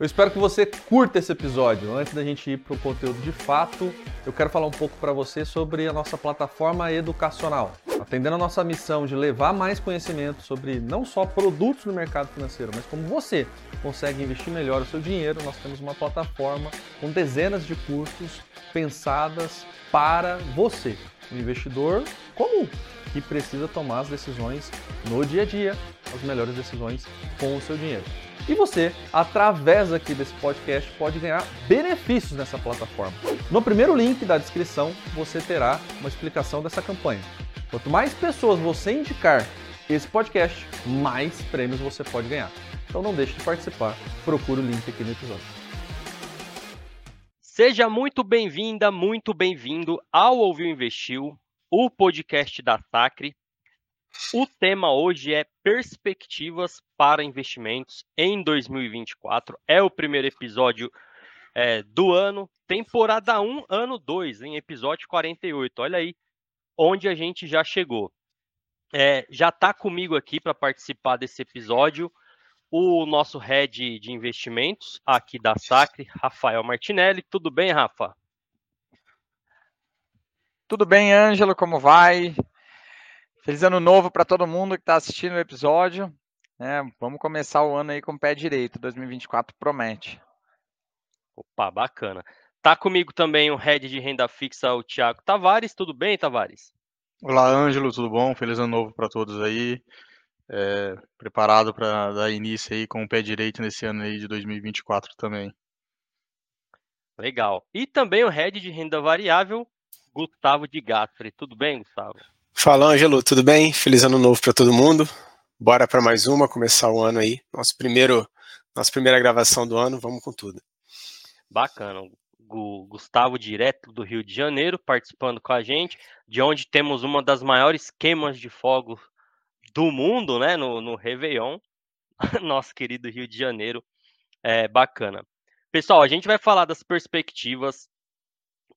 Eu espero que você curta esse episódio. Antes da gente ir para o conteúdo de fato, eu quero falar um pouco para você sobre a nossa plataforma educacional. Atendendo a nossa missão de levar mais conhecimento sobre não só produtos no mercado financeiro, mas como você consegue investir melhor o seu dinheiro, nós temos uma plataforma com dezenas de cursos pensadas para você, um investidor comum que precisa tomar as decisões no dia a dia, as melhores decisões com o seu dinheiro. E você, através aqui desse podcast, pode ganhar benefícios nessa plataforma. No primeiro link da descrição, você terá uma explicação dessa campanha. Quanto mais pessoas você indicar esse podcast, mais prêmios você pode ganhar. Então não deixe de participar, procure o link aqui no episódio. Seja muito bem-vinda, muito bem-vindo ao Ouviu Investiu, o podcast da Sacre. O tema hoje é perspectivas para investimentos em 2024. É o primeiro episódio é, do ano, temporada 1, ano 2, em episódio 48. Olha aí onde a gente já chegou. É, já está comigo aqui para participar desse episódio o nosso head de investimentos aqui da Sacre, Rafael Martinelli. Tudo bem, Rafa? Tudo bem, Ângelo? Como vai? Feliz ano novo para todo mundo que está assistindo o episódio. É, vamos começar o ano aí com o pé direito. 2024 promete. Opa, bacana. Tá comigo também o head de renda fixa, o Thiago Tavares. Tudo bem, Tavares? Olá, Ângelo, tudo bom? Feliz ano novo para todos aí. É, preparado para dar início aí com o pé direito nesse ano aí de 2024 também. Legal. E também o head de renda variável, Gustavo de Gaspari. Tudo bem, Gustavo? Fala, Ângelo, tudo bem? Feliz ano novo para todo mundo. Bora para mais uma, começar o ano aí. Nosso primeiro, nossa primeira gravação do ano, vamos com tudo. Bacana. O Gustavo, direto do Rio de Janeiro, participando com a gente, de onde temos uma das maiores queimas de fogo do mundo, né? No, no Réveillon. Nosso querido Rio de Janeiro. É bacana. Pessoal, a gente vai falar das perspectivas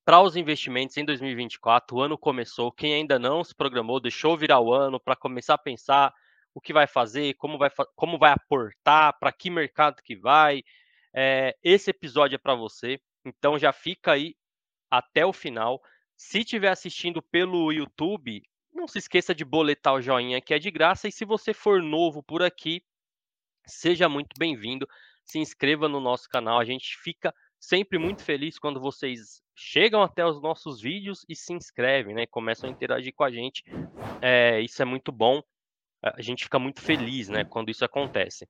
para os investimentos em 2024. O ano começou. Quem ainda não se programou, deixou virar o ano para começar a pensar o que vai fazer, como vai, como vai aportar, para que mercado que vai. É, esse episódio é para você. Então já fica aí até o final. Se estiver assistindo pelo YouTube, não se esqueça de boletar o joinha que é de graça. E se você for novo por aqui, seja muito bem-vindo. Se inscreva no nosso canal. A gente fica sempre muito feliz quando vocês chegam até os nossos vídeos e se inscrevem, né? Começam a interagir com a gente. É, isso é muito bom. A gente fica muito feliz, né? Quando isso acontece.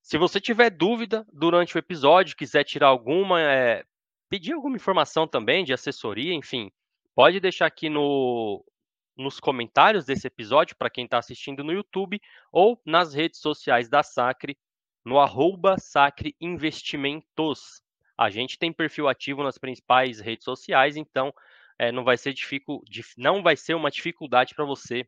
Se você tiver dúvida durante o episódio, quiser tirar alguma, é, pedir alguma informação também de assessoria, enfim, pode deixar aqui no, nos comentários desse episódio para quem está assistindo no YouTube ou nas redes sociais da Sacre, no arroba Sacre Investimentos. A gente tem perfil ativo nas principais redes sociais, então é, não vai ser não vai ser uma dificuldade para você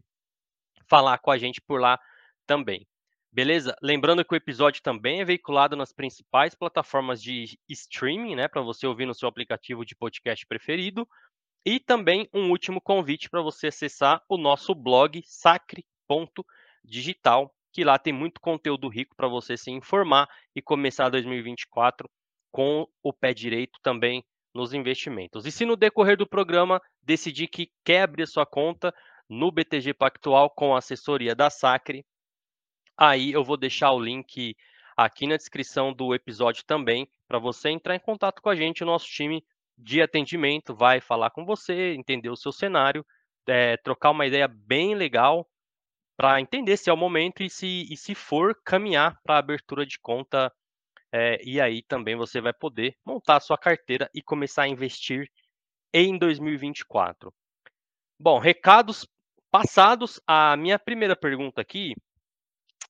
falar com a gente por lá também. Beleza? Lembrando que o episódio também é veiculado nas principais plataformas de streaming, né, para você ouvir no seu aplicativo de podcast preferido. E também um último convite para você acessar o nosso blog sacre.digital, que lá tem muito conteúdo rico para você se informar e começar 2024 com o pé direito também nos investimentos. E se no decorrer do programa decidir que quer abrir sua conta no BTG Pactual com a assessoria da Sacre, aí eu vou deixar o link aqui na descrição do episódio também para você entrar em contato com a gente, o nosso time de atendimento vai falar com você, entender o seu cenário, é, trocar uma ideia bem legal para entender se é o momento e se, e se for caminhar para a abertura de conta é, e aí também você vai poder montar a sua carteira e começar a investir em 2024. Bom, recados passados. A minha primeira pergunta aqui.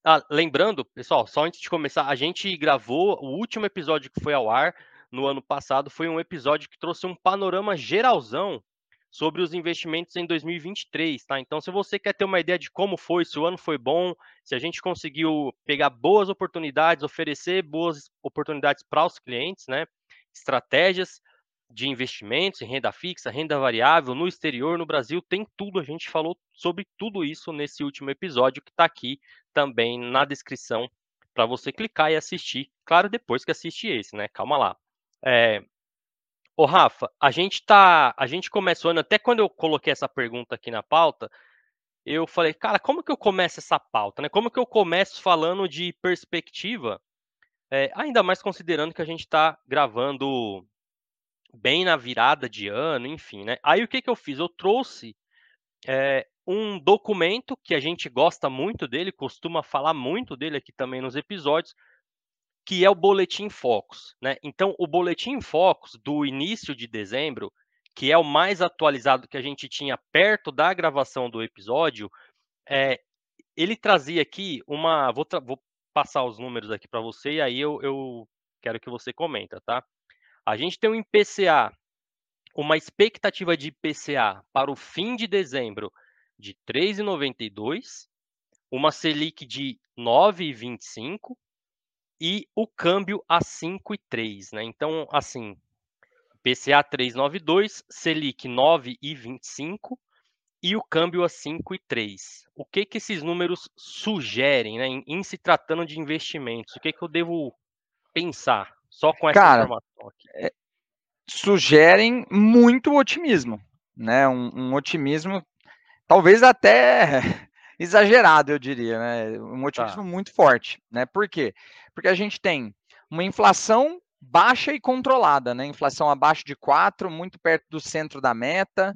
Ah, lembrando, pessoal, só antes de começar, a gente gravou o último episódio que foi ao ar no ano passado. Foi um episódio que trouxe um panorama geralzão sobre os investimentos em 2023, tá? Então, se você quer ter uma ideia de como foi, se o ano foi bom, se a gente conseguiu pegar boas oportunidades, oferecer boas oportunidades para os clientes, né? Estratégias de investimentos em renda fixa, renda variável, no exterior, no Brasil, tem tudo. A gente falou sobre tudo isso nesse último episódio que está aqui também na descrição para você clicar e assistir. Claro, depois que assistir esse, né? Calma lá. É... Ô, Rafa, a gente tá. A gente começou, até quando eu coloquei essa pergunta aqui na pauta, eu falei, cara, como que eu começo essa pauta, né? Como que eu começo falando de perspectiva? É, ainda mais considerando que a gente está gravando bem na virada de ano, enfim, né? Aí o que, que eu fiz? Eu trouxe é, um documento que a gente gosta muito dele, costuma falar muito dele aqui também nos episódios, que é o Boletim Focus, né? Então, o Boletim Focus do início de dezembro, que é o mais atualizado que a gente tinha perto da gravação do episódio, é, ele trazia aqui uma. Vou, vou passar os números aqui para você e aí eu, eu quero que você comenta, tá? A gente tem um IPCA, uma expectativa de IPCA para o fim de dezembro de 3,92, uma Selic de 9,25 e o câmbio a 5,3, né? Então, assim, IPCA 3,92, Selic 9,25 e o câmbio a 5,3. O que que esses números sugerem, né, em, em se tratando de investimentos? O que que eu devo pensar? Só com essa Cara, informação aqui. É, sugerem muito otimismo, né? Um, um, otimismo, talvez até exagerado, eu diria, né? Um otimismo tá. muito forte, né? Por quê? Porque a gente tem uma inflação baixa e controlada, né? Inflação abaixo de 4, muito perto do centro da meta.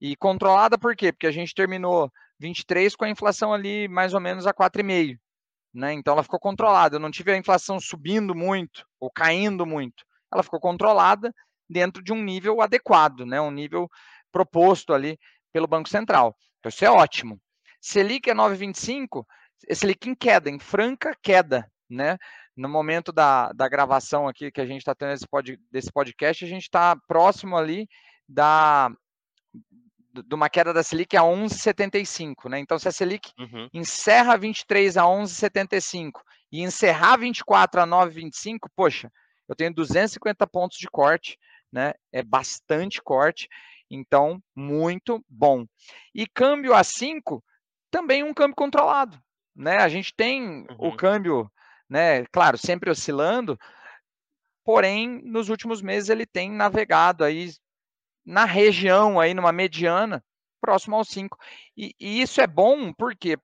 E controlada por quê? Porque a gente terminou 23 com a inflação ali mais ou menos a 4,5. Né? Então ela ficou controlada. Eu não tive a inflação subindo muito ou caindo muito. Ela ficou controlada dentro de um nível adequado, né? um nível proposto ali pelo Banco Central. Então isso é ótimo. Selic é 9,25, Selic em queda, em franca queda. Né? No momento da, da gravação aqui que a gente está tendo esse pod, desse podcast, a gente está próximo ali da, de uma queda da Selic a 11,75, né? Então, se a Selic uhum. encerra 23 a 11,75 e encerrar 24 a 9,25, poxa, eu tenho 250 pontos de corte, né? É bastante corte, então muito bom. E câmbio a 5, também um câmbio controlado, né? A gente tem uhum. o câmbio, né? Claro, sempre oscilando, porém, nos últimos meses ele tem navegado aí na região, aí numa mediana, próximo ao 5. E, e, isso é bom, por quê?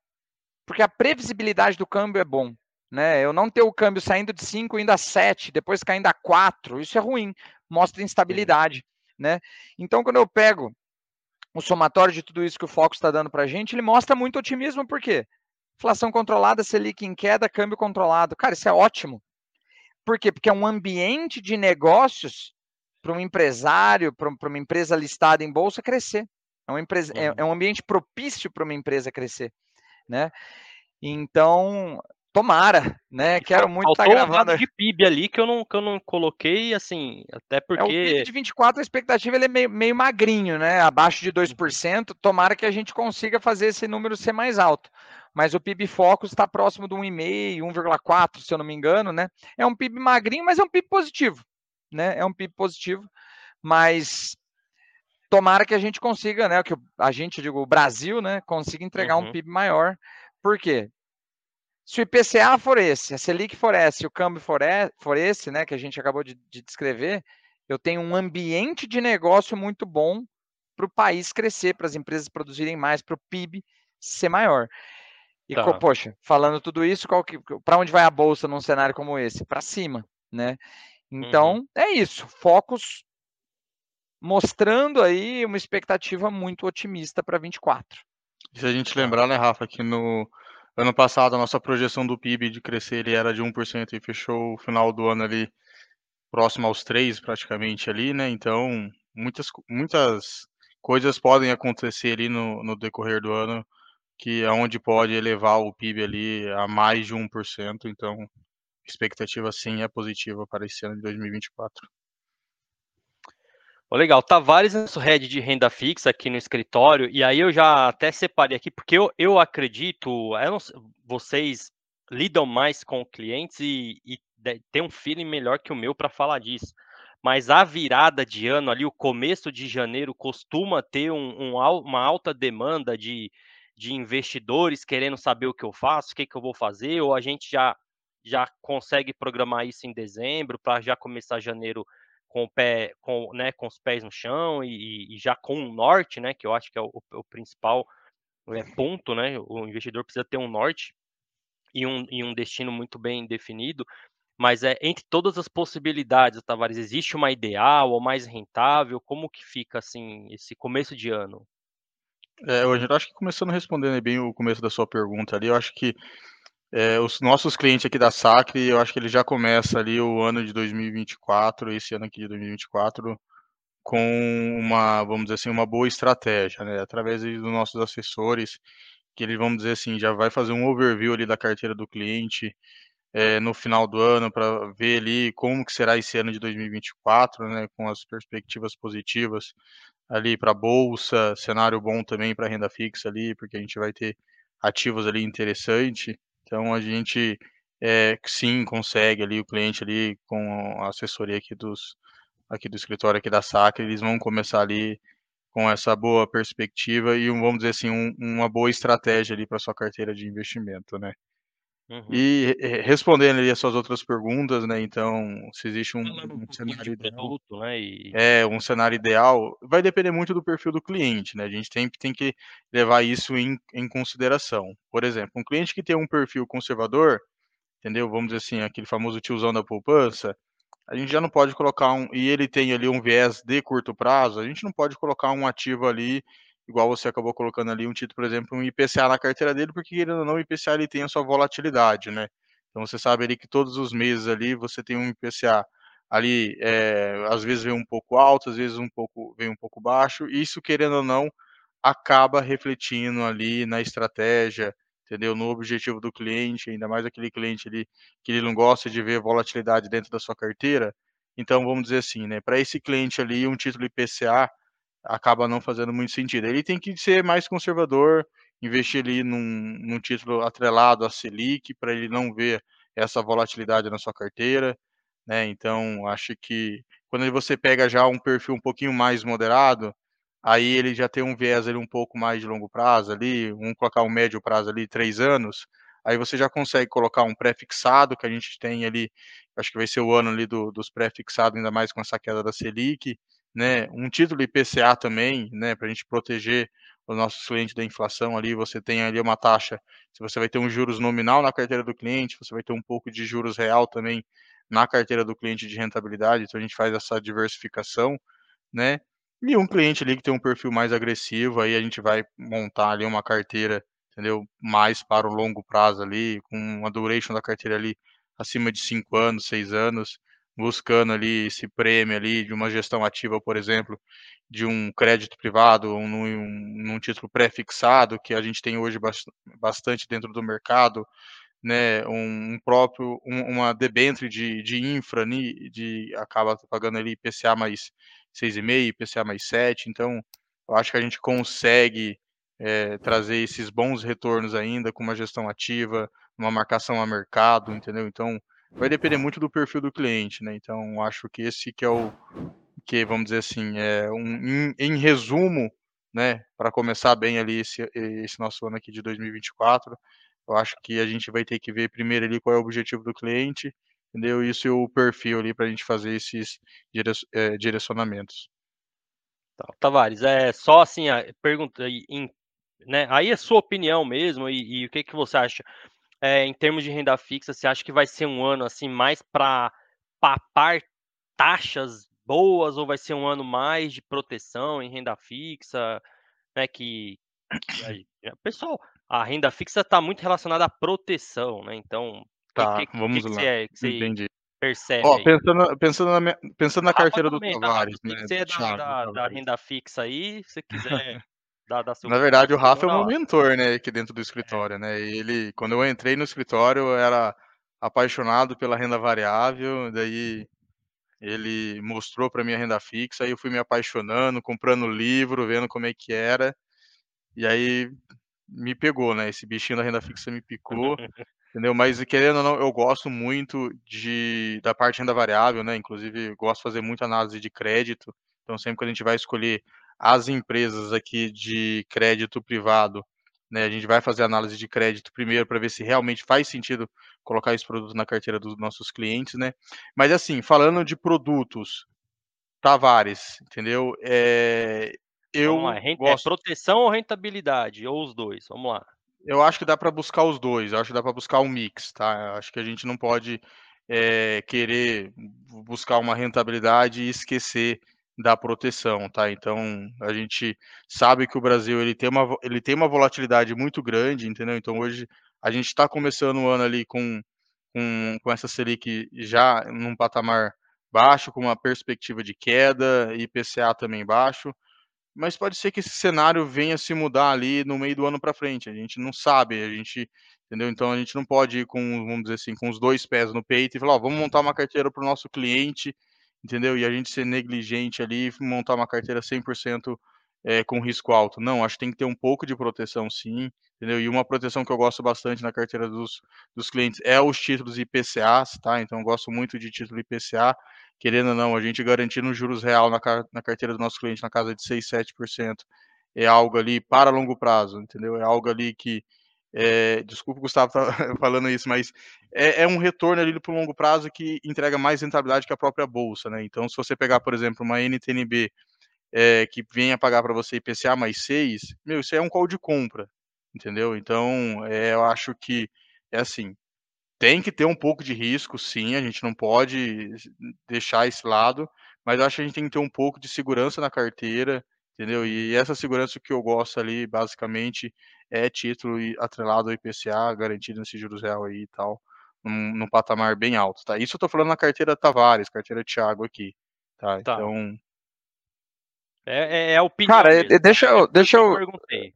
Porque a previsibilidade do câmbio é bom. Né? Eu não ter o câmbio saindo de 5 indo a 7, depois caindo a 4, isso é ruim, mostra instabilidade. Né? Então, quando eu pego o somatório de tudo isso que o Foco está dando para a gente, ele mostra muito otimismo, por quê? Inflação controlada, Selic em queda, câmbio controlado. Cara, isso é ótimo. Por quê? Porque é um ambiente de negócios para um empresário, para uma empresa listada em bolsa crescer. É, uma empresa, é, uhum. é, é um ambiente propício para uma empresa crescer, né? Então, tomara, né? Quero muito estar tá gravando. Um de PIB ali que eu não, que eu não coloquei, assim, até porque... É, o PIB de 24, a expectativa ele é meio, meio magrinho, né? Abaixo de 2%, tomara que a gente consiga fazer esse número ser mais alto. Mas o PIB Focus está próximo de 1,5, 1,4, se eu não me engano, né? É um PIB magrinho, mas é um PIB positivo né? É um PIB positivo, mas tomara que a gente consiga, né? Que a gente, digo, o Brasil, né? Consiga entregar uhum. um PIB maior. Por quê? Se o IPCA for esse, a Selic for esse, o câmbio for, e, for esse, né? Que a gente acabou de, de descrever, eu tenho um ambiente de negócio muito bom para o país crescer, para as empresas produzirem mais, para o PIB ser maior. E, tá. poxa, falando tudo isso, para onde vai a bolsa num cenário como esse? Para cima, né? Então, uhum. é isso. Focos mostrando aí uma expectativa muito otimista para 24. Se a gente lembrar, né, Rafa, que no ano passado a nossa projeção do PIB de crescer ele era de 1% e fechou o final do ano ali próximo aos 3 praticamente ali, né? Então, muitas muitas coisas podem acontecer ali no, no decorrer do ano que é onde pode elevar o PIB ali a mais de 1%, então expectativa sim é positiva para esse ano de 2024. Oh, legal, Tavares é nosso head de renda fixa aqui no escritório, e aí eu já até separei aqui, porque eu, eu acredito, eu não, vocês lidam mais com clientes e, e tem um feeling melhor que o meu para falar disso. Mas a virada de ano ali, o começo de janeiro, costuma ter um, um, uma alta demanda de, de investidores querendo saber o que eu faço, o que, que eu vou fazer, ou a gente já já consegue programar isso em dezembro para já começar janeiro com o pé, com, né, com os pés no chão e, e já com o norte, né, que eu acho que é o, o principal é, ponto, né, o investidor precisa ter um norte e um, e um destino muito bem definido, mas é entre todas as possibilidades, Tavares, existe uma ideal ou mais rentável? Como que fica assim esse começo de ano? É, eu acho que começando respondendo bem o começo da sua pergunta ali, eu acho que é, os nossos clientes aqui da Sacre, eu acho que ele já começa ali o ano de 2024, esse ano aqui de 2024, com uma, vamos dizer assim, uma boa estratégia, né? Através dos nossos assessores, que ele, vamos dizer assim, já vai fazer um overview ali da carteira do cliente é, no final do ano para ver ali como que será esse ano de 2024, né? Com as perspectivas positivas ali para bolsa, cenário bom também para renda fixa ali, porque a gente vai ter ativos ali interessante. Então a gente é, sim consegue ali o cliente ali com a assessoria aqui dos aqui do escritório aqui da Sacra, eles vão começar ali com essa boa perspectiva e vamos dizer assim um, uma boa estratégia ali para sua carteira de investimento, né? Uhum. E respondendo ali as suas outras perguntas, né? Então, se existe um, um, um cenário ideal, produto, né? E... é um cenário ideal, vai depender muito do perfil do cliente, né? A gente tem, tem que levar isso em, em consideração. Por exemplo, um cliente que tem um perfil conservador, entendeu? Vamos dizer assim, aquele famoso tiozão da poupança, a gente já não pode colocar um e ele tem ali um viés de curto prazo, a gente não pode colocar um ativo ali igual você acabou colocando ali um título, por exemplo, um IPCA na carteira dele, porque querendo ou não, o IPCA ele tem a sua volatilidade, né? Então você sabe ali que todos os meses ali você tem um IPCA ali, é, às vezes vem um pouco alto, às vezes um pouco vem um pouco baixo, e isso querendo ou não acaba refletindo ali na estratégia, entendeu? No objetivo do cliente, ainda mais aquele cliente ali que ele não gosta de ver volatilidade dentro da sua carteira. Então vamos dizer assim, né? Para esse cliente ali, um título IPCA acaba não fazendo muito sentido. Ele tem que ser mais conservador, investir ali num, num título atrelado à Selic, para ele não ver essa volatilidade na sua carteira, né? Então, acho que quando você pega já um perfil um pouquinho mais moderado, aí ele já tem um viés ali um pouco mais de longo prazo ali, vamos colocar um médio prazo ali, três anos, aí você já consegue colocar um pré-fixado, que a gente tem ali, acho que vai ser o ano ali do, dos pré-fixados, ainda mais com essa queda da Selic, né, um título IPCA também, né, para a gente proteger os nossos clientes da inflação ali, você tem ali uma taxa, se você vai ter um juros nominal na carteira do cliente, você vai ter um pouco de juros real também na carteira do cliente de rentabilidade, então a gente faz essa diversificação, né, e um cliente ali que tem um perfil mais agressivo, aí a gente vai montar ali uma carteira, entendeu, mais para o longo prazo ali, com uma duration da carteira ali acima de 5 anos, 6 anos, buscando ali esse prêmio ali de uma gestão ativa, por exemplo, de um crédito privado, um, num, título pré-fixado, que a gente tem hoje bastante dentro do mercado, né, um, próprio, um, uma debênture de, de infra, de, acaba pagando ali IPCA mais 6,5, IPCA mais 7, então eu acho que a gente consegue é, trazer esses bons retornos ainda com uma gestão ativa, uma marcação a mercado, entendeu? Então, vai depender muito do perfil do cliente, né? Então, acho que esse que é o que vamos dizer assim, é um em, em resumo, né, para começar bem ali esse, esse nosso ano aqui de 2024, eu acho que a gente vai ter que ver primeiro ali qual é o objetivo do cliente, entendeu? Isso e o perfil ali para a gente fazer esses é, direcionamentos. Tá, Tavares, é só assim, a pergunta, em, né? Aí é sua opinião mesmo e, e o que que você acha? É, em termos de renda fixa, você acha que vai ser um ano assim mais para papar taxas boas ou vai ser um ano mais de proteção em renda fixa, né? Que, que a, pessoal, a renda fixa está muito relacionada à proteção, né? Então, tá, que, vamos que lá. Que você, Entendi. percebe? Ó, pensando, pensando na, pensando na carteira do Tavares, né? Se é da, da, da, renda fixa aí, se você quiser Da, da Na verdade, o Rafa é o meu mentor, né, aqui dentro do escritório, é. né? E ele, quando eu entrei no escritório, eu era apaixonado pela renda variável, daí ele mostrou para mim a renda fixa, aí eu fui me apaixonando, comprando livro, vendo como é que era, e aí me pegou, né? Esse bichinho da renda fixa me picou, entendeu? Mas querendo ou não, eu gosto muito de da parte de renda variável, né? Inclusive, gosto de fazer muita análise de crédito, então sempre que a gente vai escolher as empresas aqui de crédito privado, Né? A gente vai fazer análise de crédito primeiro para ver se realmente faz sentido colocar esse produto na carteira dos nossos clientes, né? Mas assim, falando de produtos, Tavares, entendeu? É, eu Vamos lá, é gosto... é proteção ou rentabilidade? Ou os dois? Vamos lá. Eu acho que dá para buscar os dois, eu acho que dá para buscar um mix, tá? Eu acho que a gente não pode é, querer buscar uma rentabilidade e esquecer da proteção, tá? Então a gente sabe que o Brasil ele tem uma, ele tem uma volatilidade muito grande, entendeu? Então hoje a gente está começando o ano ali com, com, com essa Selic já num patamar baixo, com uma perspectiva de queda, IPCA também baixo mas pode ser que esse cenário venha se mudar ali no meio do ano para frente. A gente não sabe, a gente, entendeu? Então a gente não pode ir com, vamos dizer assim, com os dois pés no peito e falar, ó, vamos montar uma carteira para o nosso cliente, entendeu? E a gente ser negligente ali, montar uma carteira 100% é, com risco alto. Não, acho que tem que ter um pouco de proteção sim, entendeu? E uma proteção que eu gosto bastante na carteira dos, dos clientes é os títulos IPCAs, tá? Então eu gosto muito de título IPCA, querendo ou não, a gente garantindo juros real na, na carteira do nosso cliente na casa de 6, 7%, é algo ali para longo prazo, entendeu? É algo ali que, é, desculpa Gustavo tá falando isso, mas é, é um retorno ali para o longo prazo que entrega mais rentabilidade que a própria bolsa, né? Então, se você pegar, por exemplo, uma NTNB é, que venha pagar para você IPCA mais 6, meu, isso é um call de compra, entendeu? Então, é, eu acho que é assim, tem que ter um pouco de risco, sim, a gente não pode deixar esse lado, mas acho que a gente tem que ter um pouco de segurança na carteira, entendeu? E essa segurança que eu gosto ali, basicamente, é título atrelado ao IPCA, garantido nesse juros real aí e tal, num, num, patamar bem alto, tá? Isso eu tô falando na carteira Tavares, carteira Thiago aqui, tá? tá. Então... É, é, é a opinião. Cara, mesmo. deixa eu, deixa eu, eu,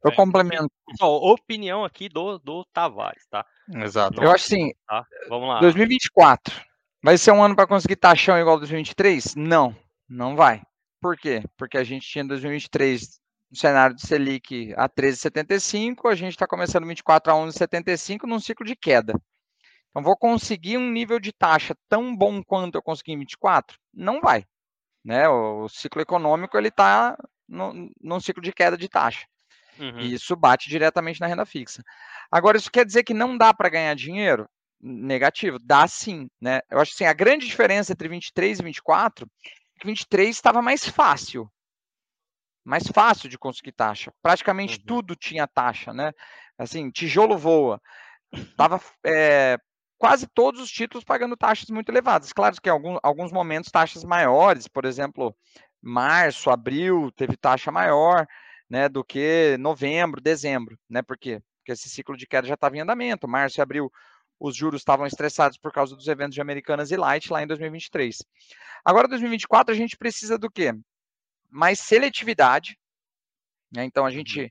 eu é. complemento. Só, opinião aqui do, do Tavares, tá? Exato. Eu acho assim, tá? Vamos lá. 2024 vai ser um ano para conseguir taxão igual 2023? Não, não vai. Por quê? Porque a gente tinha 2023 no cenário de Selic a 13,75, a gente está começando 24 a 11,75 num ciclo de queda. Então, vou conseguir um nível de taxa tão bom quanto eu consegui em 24? Não vai. Né? O, ciclo econômico ele está num ciclo de queda de taxa. Uhum. E isso bate diretamente na renda fixa. Agora, isso quer dizer que não dá para ganhar dinheiro? Negativo, dá sim. Né? Eu acho que assim, a grande diferença entre 23 e 24 é que 23 estava mais fácil. Mais fácil de conseguir taxa. Praticamente uhum. tudo tinha taxa, né? Assim, tijolo voa. Tava é, quase todos os títulos pagando taxas muito elevadas. Claro que em alguns, alguns momentos taxas maiores, por exemplo, março, abril, teve taxa maior, né, do que novembro, dezembro, né? Por quê? Porque esse ciclo de queda já estava em andamento. Março e abril os juros estavam estressados por causa dos eventos de Americanas e Light lá em 2023. Agora, 2024, a gente precisa do quê? Mais seletividade. Né? Então, a gente uhum.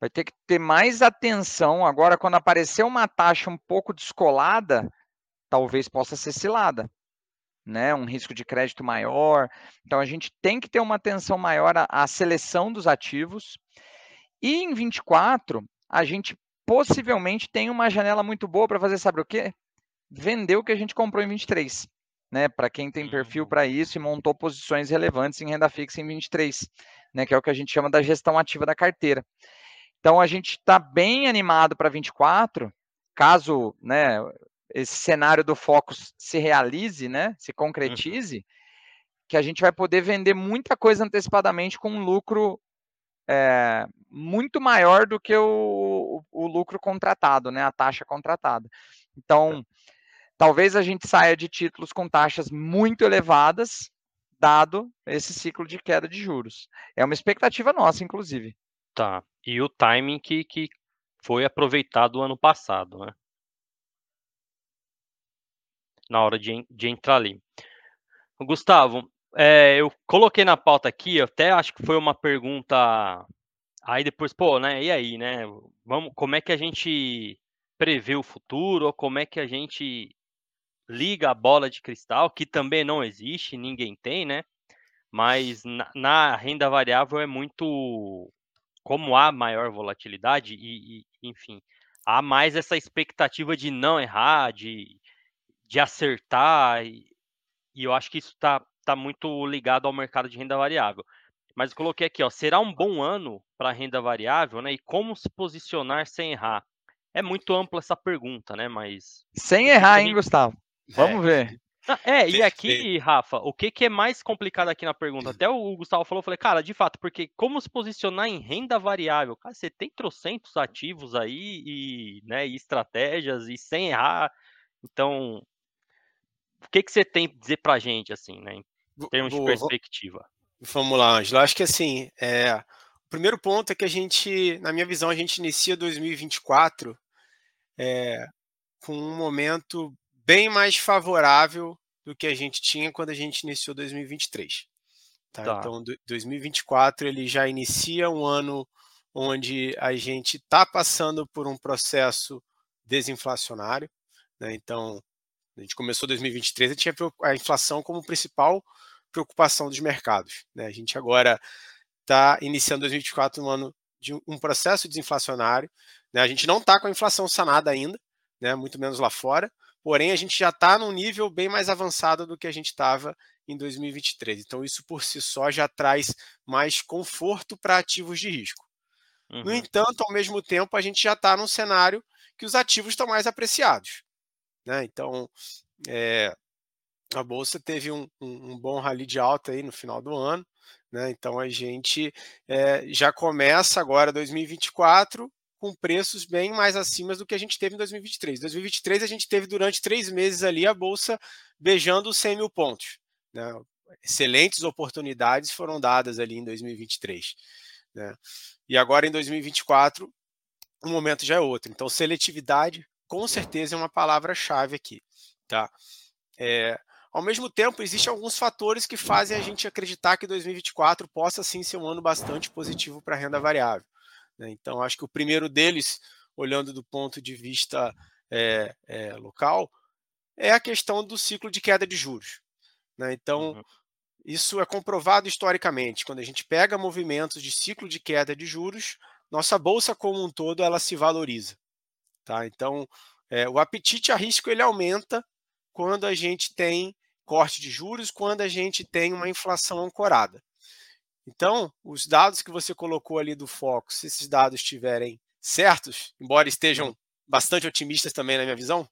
vai ter que ter mais atenção. Agora, quando aparecer uma taxa um pouco descolada, talvez possa ser cilada né, um risco de crédito maior. Então, a gente tem que ter uma atenção maior à, à seleção dos ativos. E em 24, a gente possivelmente tem uma janela muito boa para fazer, sabe o quê? Vender o que a gente comprou em 23. Né, para quem tem perfil uhum. para isso e montou posições relevantes em renda fixa em 23, né, que é o que a gente chama da gestão ativa da carteira. Então a gente está bem animado para 24, caso né, esse cenário do Focus se realize, né, se uhum. concretize, uhum. que a gente vai poder vender muita coisa antecipadamente com um lucro é, muito maior do que o, o, o, lucro contratado, né, a taxa contratada. Então, talvez a gente saia de títulos com taxas muito elevadas, dado esse ciclo de queda de juros. É uma expectativa nossa, inclusive. Tá. E o timing que, que foi aproveitado ano passado, né? na hora de, de entrar ali. Gustavo, é, eu coloquei na pauta aqui, até acho que foi uma pergunta. Aí depois, pô, né? E aí, né? Vamos, como é que a gente prevê o futuro? Ou como é que a gente liga a bola de cristal, que também não existe, ninguém tem, né? Mas na, na renda variável é muito. Como há maior volatilidade, e, e enfim, há mais essa expectativa de não errar, de, de acertar, e, e eu acho que isso está tá muito ligado ao mercado de renda variável. Mas eu coloquei aqui, ó, será um bom ano para renda variável, né? E como se posicionar sem errar? É muito ampla essa pergunta, né? Mas sem errar, hein, Gustavo? Vamos é. ver. É, e aqui, Rafa, o que, que é mais complicado aqui na pergunta? Até o Gustavo falou, eu falei, cara, de fato, porque como se posicionar em renda variável? Cara, você tem trocentos ativos aí e, né, e estratégias e sem errar. Então, o que, que você tem a dizer pra gente, assim, né, em termos de perspectiva? Vamos lá, Angela. Acho que, assim, é, o primeiro ponto é que a gente, na minha visão, a gente inicia 2024 é, com um momento bem mais favorável do que a gente tinha quando a gente iniciou 2023. Tá? Tá. Então, 2024 ele já inicia um ano onde a gente está passando por um processo desinflacionário. Né? Então, a gente começou 2023 e tinha a inflação como principal preocupação dos mercados. Né? A gente agora está iniciando 2024 um ano de um processo desinflacionário. Né? A gente não está com a inflação sanada ainda, né? muito menos lá fora, porém a gente já está num nível bem mais avançado do que a gente estava em 2023. Então, isso por si só já traz mais conforto para ativos de risco. Uhum. No entanto, ao mesmo tempo, a gente já está num cenário que os ativos estão mais apreciados. Né? Então, é, a Bolsa teve um, um, um, bom rally de alta aí no final do ano. Né? Então, a gente é, já começa agora 2024 com preços bem mais acima do que a gente teve em 2023. Em 2023, a gente teve durante três meses ali a Bolsa beijando os 100 mil pontos. Né? Excelentes oportunidades foram dadas ali em 2023. Né? E agora em 2024, o momento já é outro. Então, seletividade, com certeza, é uma palavra-chave aqui. Tá? É, ao mesmo tempo, existem alguns fatores que fazem a gente acreditar que 2024 possa sim ser um ano bastante positivo para a renda variável. Né? Então, acho que o primeiro deles, olhando do ponto de vista é, é, local, é a questão do ciclo de queda de juros. Né? Então, uhum. isso é comprovado historicamente. Quando a gente pega movimentos de ciclo de queda de juros, nossa bolsa como um todo ela se valoriza. Tá? Então, é, o apetite a risco ele aumenta quando a gente tem corte de juros, quando a gente tem uma inflação ancorada. Então, os dados que você colocou ali do foco, se esses dados estiverem certos, embora estejam uhum. bastante otimistas também na minha visão,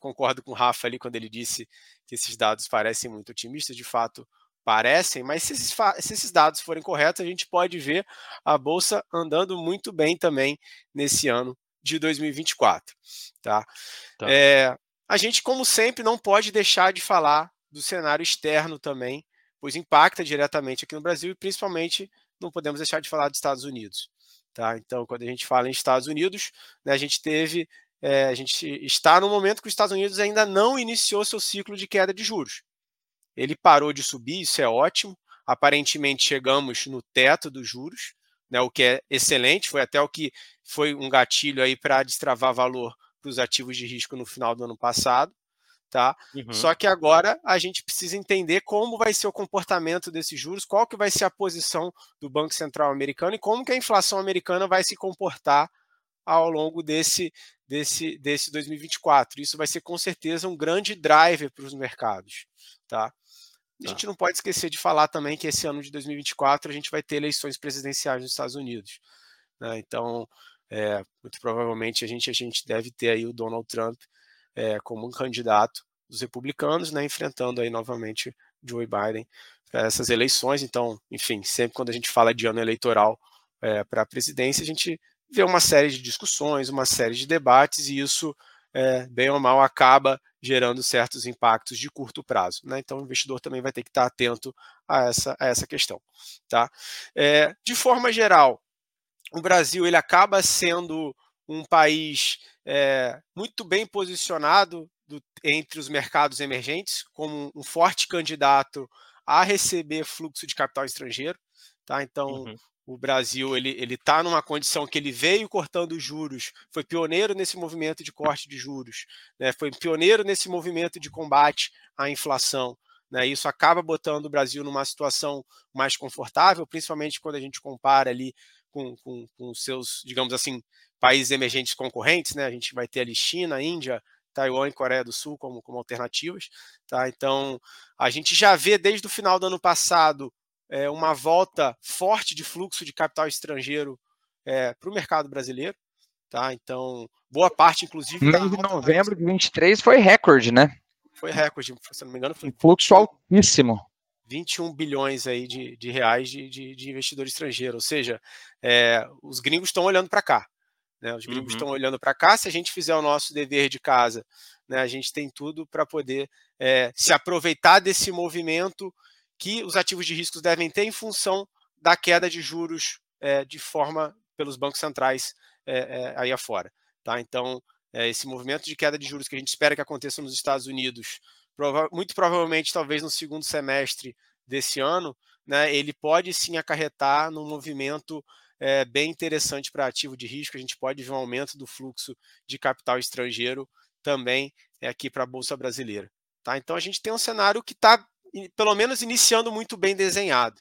concordo com o Rafa ali quando ele disse que esses dados parecem muito otimistas, de fato parecem, mas se esses, se esses dados forem corretos, a gente pode ver a bolsa andando muito bem também nesse ano de 2024. Tá? tá. É, a gente, como sempre, não pode deixar de falar do cenário externo também, pois impacta diretamente aqui no Brasil e principalmente não podemos deixar de falar dos Estados Unidos. Tá? Então, quando a gente fala em Estados Unidos, né, a gente teve, é, a gente está no momento que os Estados Unidos ainda não iniciou seu ciclo de queda de juros. Ele parou de subir, isso é ótimo. Aparentemente chegamos no teto dos juros, né, o que é excelente, foi até o que foi um gatilho aí para destravar valor para os ativos de risco no final do ano passado tá? Uhum. Só que agora a gente precisa entender como vai ser o comportamento desses juros, qual que vai ser a posição do Banco Central americano e como que a inflação americana vai se comportar ao longo desse, desse, desse 2024. Isso vai ser com certeza um grande driver para os mercados, tá? A tá. gente não pode esquecer de falar também que esse ano de 2024 a gente vai ter eleições presidenciais nos Estados Unidos. Né? Então, é, muito provavelmente a gente, a gente deve ter aí o Donald Trump é, como um candidato dos republicanos, né, enfrentando aí novamente Joe Biden para essas eleições. Então, enfim, sempre quando a gente fala de ano eleitoral é, para a presidência, a gente vê uma série de discussões, uma série de debates, e isso, é, bem ou mal, acaba gerando certos impactos de curto prazo. Né? Então, o investidor também vai ter que estar atento a essa, a essa questão. Tá? É, de forma geral, o Brasil ele acaba sendo um país é, muito bem posicionado do, entre os mercados emergentes, como um forte candidato a receber fluxo de capital estrangeiro. Tá? Então, uhum. o Brasil ele está numa condição que ele veio cortando juros, foi pioneiro nesse movimento de corte de juros, né? foi pioneiro nesse movimento de combate à inflação. Né? Isso acaba botando o Brasil numa situação mais confortável, principalmente quando a gente compara ali com, com, com seus, digamos assim, países emergentes concorrentes, né? A gente vai ter ali China, Índia, Taiwan e Coreia do Sul como, como alternativas, tá? Então, a gente já vê desde o final do ano passado é, uma volta forte de fluxo de capital estrangeiro é, para o mercado brasileiro. Tá? Então, boa parte, inclusive. Mês de novembro de 23 foi recorde, né? Foi recorde, se não me engano. Foi um fluxo altíssimo. 21 bilhões aí de, de reais de, de, de investidor estrangeiro. Ou seja, é, os gringos estão olhando para cá. Né? Os gringos estão uhum. olhando para cá. Se a gente fizer o nosso dever de casa, né, a gente tem tudo para poder é, se aproveitar desse movimento que os ativos de riscos devem ter em função da queda de juros é, de forma pelos bancos centrais é, aí afora. Tá? Então, esse movimento de queda de juros que a gente espera que aconteça nos Estados Unidos, prova muito provavelmente, talvez no segundo semestre desse ano, né, ele pode sim acarretar num movimento é, bem interessante para ativo de risco. A gente pode ver um aumento do fluxo de capital estrangeiro também é, aqui para a Bolsa Brasileira. Tá? Então a gente tem um cenário que está, pelo menos, iniciando muito bem desenhado.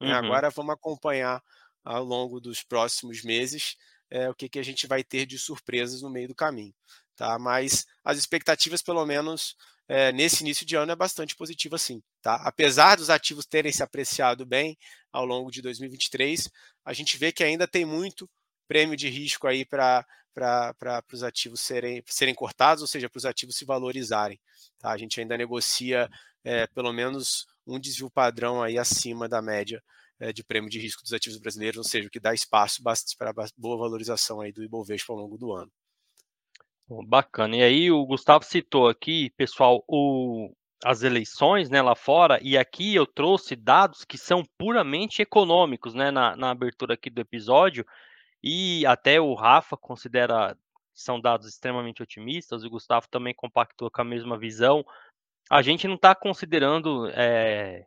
Né? Uhum. Agora vamos acompanhar ao longo dos próximos meses é, o que, que a gente vai ter de surpresas no meio do caminho. Tá? Mas as expectativas, pelo menos é, nesse início de ano, é bastante positiva sim. Tá? Apesar dos ativos terem se apreciado bem ao longo de 2023, a gente vê que ainda tem muito prêmio de risco aí para os ativos serem, serem cortados, ou seja, para os ativos se valorizarem. Tá? A gente ainda negocia é, pelo menos um desvio padrão aí acima da média é, de prêmio de risco dos ativos brasileiros, ou seja, o que dá espaço para boa valorização aí do Ibovespa ao longo do ano. Bacana. E aí o Gustavo citou aqui, pessoal, o, as eleições né, lá fora, e aqui eu trouxe dados que são puramente econômicos né, na, na abertura aqui do episódio, e até o Rafa considera são dados extremamente otimistas, o Gustavo também compactou com a mesma visão. A gente não está considerando é,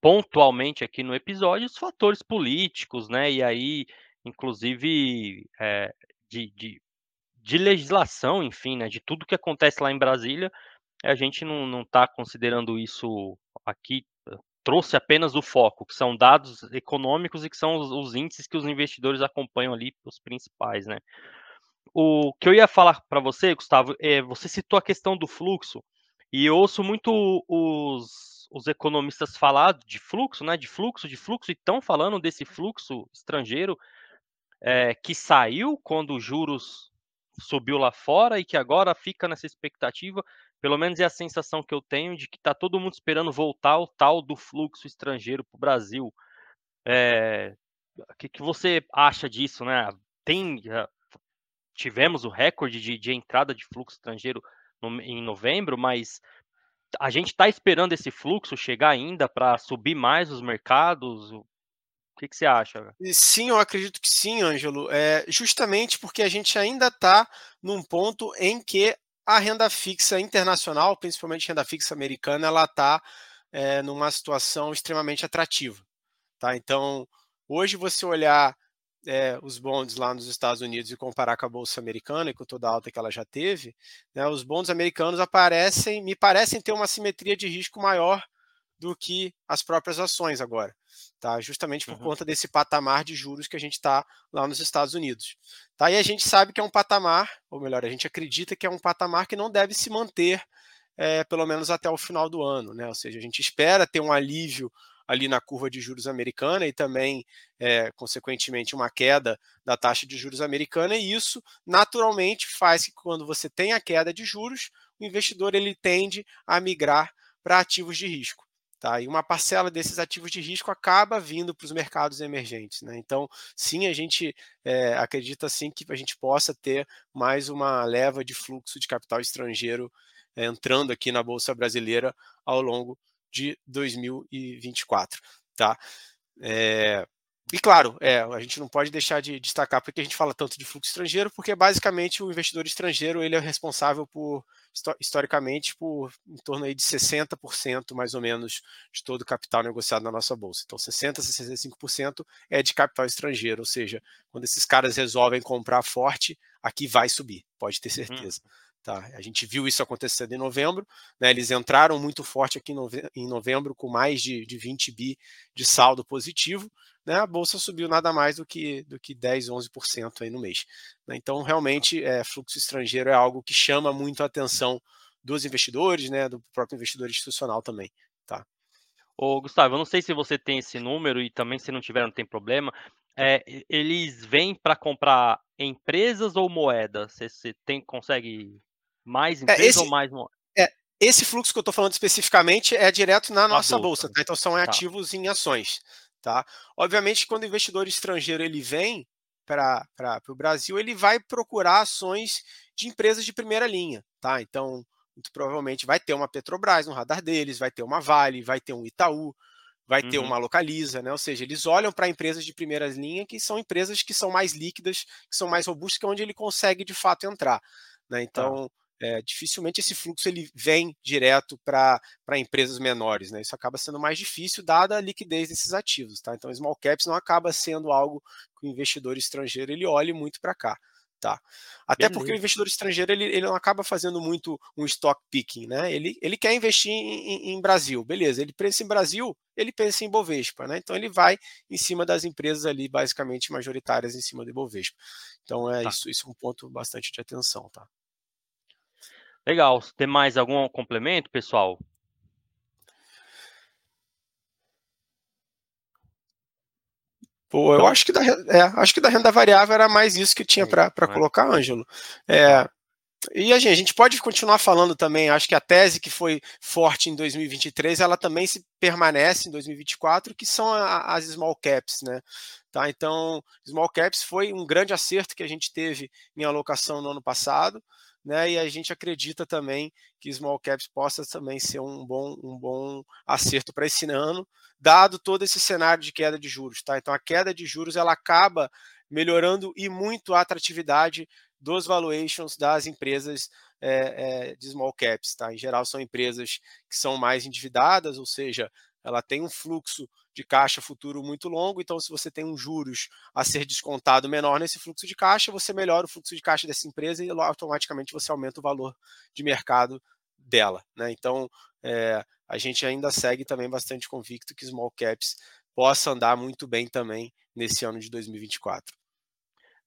pontualmente aqui no episódio os fatores políticos, né? E aí, inclusive, é, de, de de legislação, enfim, né, de tudo que acontece lá em Brasília, a gente não está considerando isso aqui, eh, trouxe apenas o foco, que são dados econômicos e que são os, os índices que os investidores acompanham ali, os principais, né. O que eu ia falar para você, Gustavo, é, você citou a questão do fluxo, e eu ouço muito os, os economistas falar de fluxo, né, de fluxo, de fluxo, e estão falando desse fluxo estrangeiro é, que saiu quando os juros subiu lá fora e que agora fica nessa expectativa, pelo menos é a sensação que eu tenho de que está todo mundo esperando voltar o tal do fluxo estrangeiro para o Brasil. É, o que, que, você acha disso, né? Tem, tivemos o recorde de, de entrada de fluxo estrangeiro no, em novembro, mas a gente está esperando esse fluxo chegar ainda para subir mais os mercados? Que, que você acha? Sim, eu acredito que sim, Ângelo. É, justamente porque a gente ainda está num ponto em que a renda fixa internacional, principalmente renda fixa americana, ela está é, numa situação extremamente atrativa. Tá? Então, hoje você olhar é, os bonds lá nos Estados Unidos e comparar com a bolsa americana e com toda a alta que ela já teve, né, os bonds americanos aparecem, me parecem ter uma simetria de risco maior do que as próprias ações agora, tá? Justamente por uhum. conta desse patamar de juros que a gente está lá nos Estados Unidos. Tá? E a gente sabe que é um patamar, ou melhor, a gente acredita que é um patamar que não deve se manter é, pelo menos até o final do ano, né? Ou seja, a gente espera ter um alívio ali na curva de juros americana e também, é, consequentemente, uma queda da taxa de juros americana, e isso naturalmente faz que quando você tem a queda de juros, o investidor ele tende a migrar para ativos de risco. Tá? E uma parcela desses ativos de risco acaba vindo para os mercados emergentes. Né? Então, sim, a gente é, acredita sim que a gente possa ter mais uma leva de fluxo de capital estrangeiro é, entrando aqui na Bolsa Brasileira ao longo de 2024. Tá? É, e claro, é, a gente não pode deixar de destacar porque a gente fala tanto de fluxo estrangeiro, porque basicamente o investidor estrangeiro ele é responsável por, historicamente, por em torno aí de 60% mais ou menos de todo o capital negociado na nossa bolsa. Então, 60% a 65% é de capital estrangeiro, ou seja, quando esses caras resolvem comprar forte, aqui vai subir, pode ter uhum. certeza. Hum. Tá? A gente viu isso acontecendo em novembro, né? eles entraram muito forte aqui em novembro com mais de, de 20 bi de saldo positivo, né? a bolsa subiu nada mais do que, do que 10, 11% aí no mês. Né? Então, realmente, é, fluxo estrangeiro é algo que chama muito a atenção dos investidores, né? do próprio investidor institucional também. Tá? Ô, Gustavo, eu não sei se você tem esse número e também se não tiver não tem problema. É, eles vêm para comprar empresas ou moedas? Você, você tem, consegue mais empresas é, esse, ou mais? É, esse fluxo que eu estou falando especificamente é direto na nossa bolsa, bolsa tá? então são tá. ativos em ações. Tá? Obviamente, quando o investidor estrangeiro ele vem para o Brasil, ele vai procurar ações de empresas de primeira linha. Tá? Então, muito provavelmente vai ter uma Petrobras no radar deles, vai ter uma Vale, vai ter um Itaú, vai uhum. ter uma Localiza, né? Ou seja, eles olham para empresas de primeira linha que são empresas que são mais líquidas, que são mais robustas, que é onde ele consegue de fato entrar. Né? Tá. Então, é, dificilmente esse fluxo ele vem direto para empresas menores. Né? Isso acaba sendo mais difícil, dada a liquidez desses ativos. Tá? Então, small caps não acaba sendo algo que o investidor estrangeiro ele olhe muito para cá. Tá. Até Beleza. porque o investidor estrangeiro ele, ele não acaba fazendo muito um stock picking, né? Ele, ele quer investir em, em, Brasil, beleza? Ele pensa em Brasil, ele pensa em Bovespa, né? Então ele vai em cima das empresas ali, basicamente majoritárias em cima do Bovespa. Então é tá. isso, isso é um ponto bastante de atenção, tá? Legal. Tem mais algum complemento, pessoal? Pô, eu então acho que, da, é, acho que da renda variável era mais isso que tinha para é. colocar, Ângelo. É, e a gente, a gente pode continuar falando também, acho que a tese que foi forte em 2023, ela também se permanece em 2024, que são a, as small caps, né? Tá, então, small caps foi um grande acerto que a gente teve em alocação no ano passado né? E a gente acredita também que small caps possa também ser um bom, um bom acerto para esse ano, dado todo esse cenário de queda de juros, tá? Então a queda de juros ela acaba melhorando e muito a atratividade dos valuations das empresas é, é, de small caps, tá? Em geral são empresas que são mais endividadas, ou seja, ela tem um fluxo de caixa futuro muito longo, então se você tem um juros a ser descontado menor nesse fluxo de caixa, você melhora o fluxo de caixa dessa empresa e automaticamente você aumenta o valor de mercado dela. Né? Então é, a gente ainda segue também bastante convicto que small caps possa andar muito bem também nesse ano de 2024.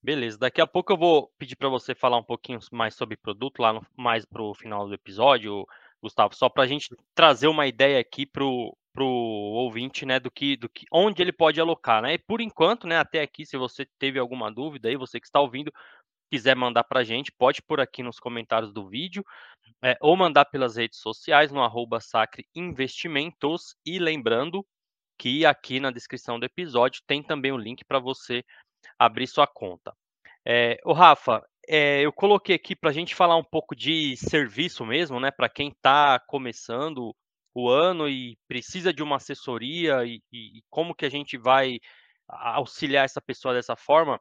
Beleza, daqui a pouco eu vou pedir para você falar um pouquinho mais sobre produto lá no, mais para o final do episódio, Gustavo, só para a gente trazer uma ideia aqui para o para o ouvinte, né, do que, do que, onde ele pode alocar, né? E por enquanto, né, até aqui, se você teve alguma dúvida aí, você que está ouvindo, quiser mandar para a gente, pode por aqui nos comentários do vídeo, é, ou mandar pelas redes sociais no arroba Sacre Investimentos, e lembrando que aqui na descrição do episódio tem também o link para você abrir sua conta. É, o Rafa, é, eu coloquei aqui para a gente falar um pouco de serviço mesmo, né? Para quem está começando o ano e precisa de uma assessoria e, e como que a gente vai auxiliar essa pessoa dessa forma,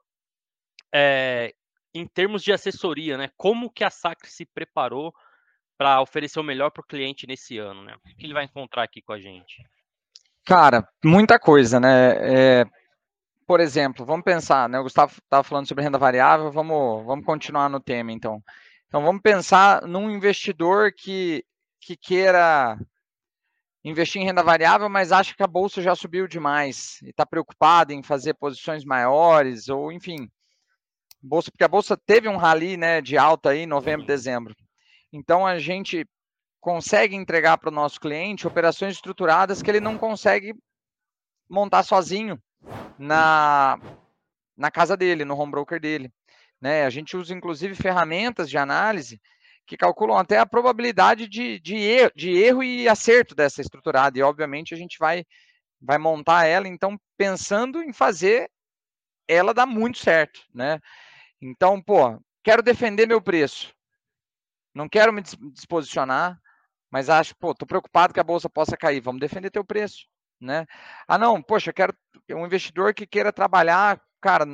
é, em termos de assessoria, né? Como que a Sacre se preparou para oferecer o melhor para o cliente nesse ano, né? O que ele vai encontrar aqui com a gente? Cara, muita coisa, né? É, por exemplo, vamos pensar, né? O Gustavo estava falando sobre renda variável, vamos, vamos continuar no tema, então. Então, vamos pensar num investidor que, que queira investir em renda variável, mas acha que a bolsa já subiu demais e está preocupado em fazer posições maiores, ou enfim, bolsa, porque a bolsa teve um rally né, de alta aí em novembro, dezembro. Então a gente consegue entregar para o nosso cliente operações estruturadas que ele não consegue montar sozinho na, na casa dele, no home broker dele. Né? A gente usa inclusive ferramentas de análise que calculam até a probabilidade de, de, erro, de erro e acerto dessa estruturada. E, obviamente, a gente vai, vai montar ela, então, pensando em fazer ela dar muito certo, né? Então, pô, quero defender meu preço. Não quero me disposicionar, mas acho, pô, tô preocupado que a bolsa possa cair. Vamos defender teu preço, né? Ah, não, poxa, quero um investidor que queira trabalhar, cara,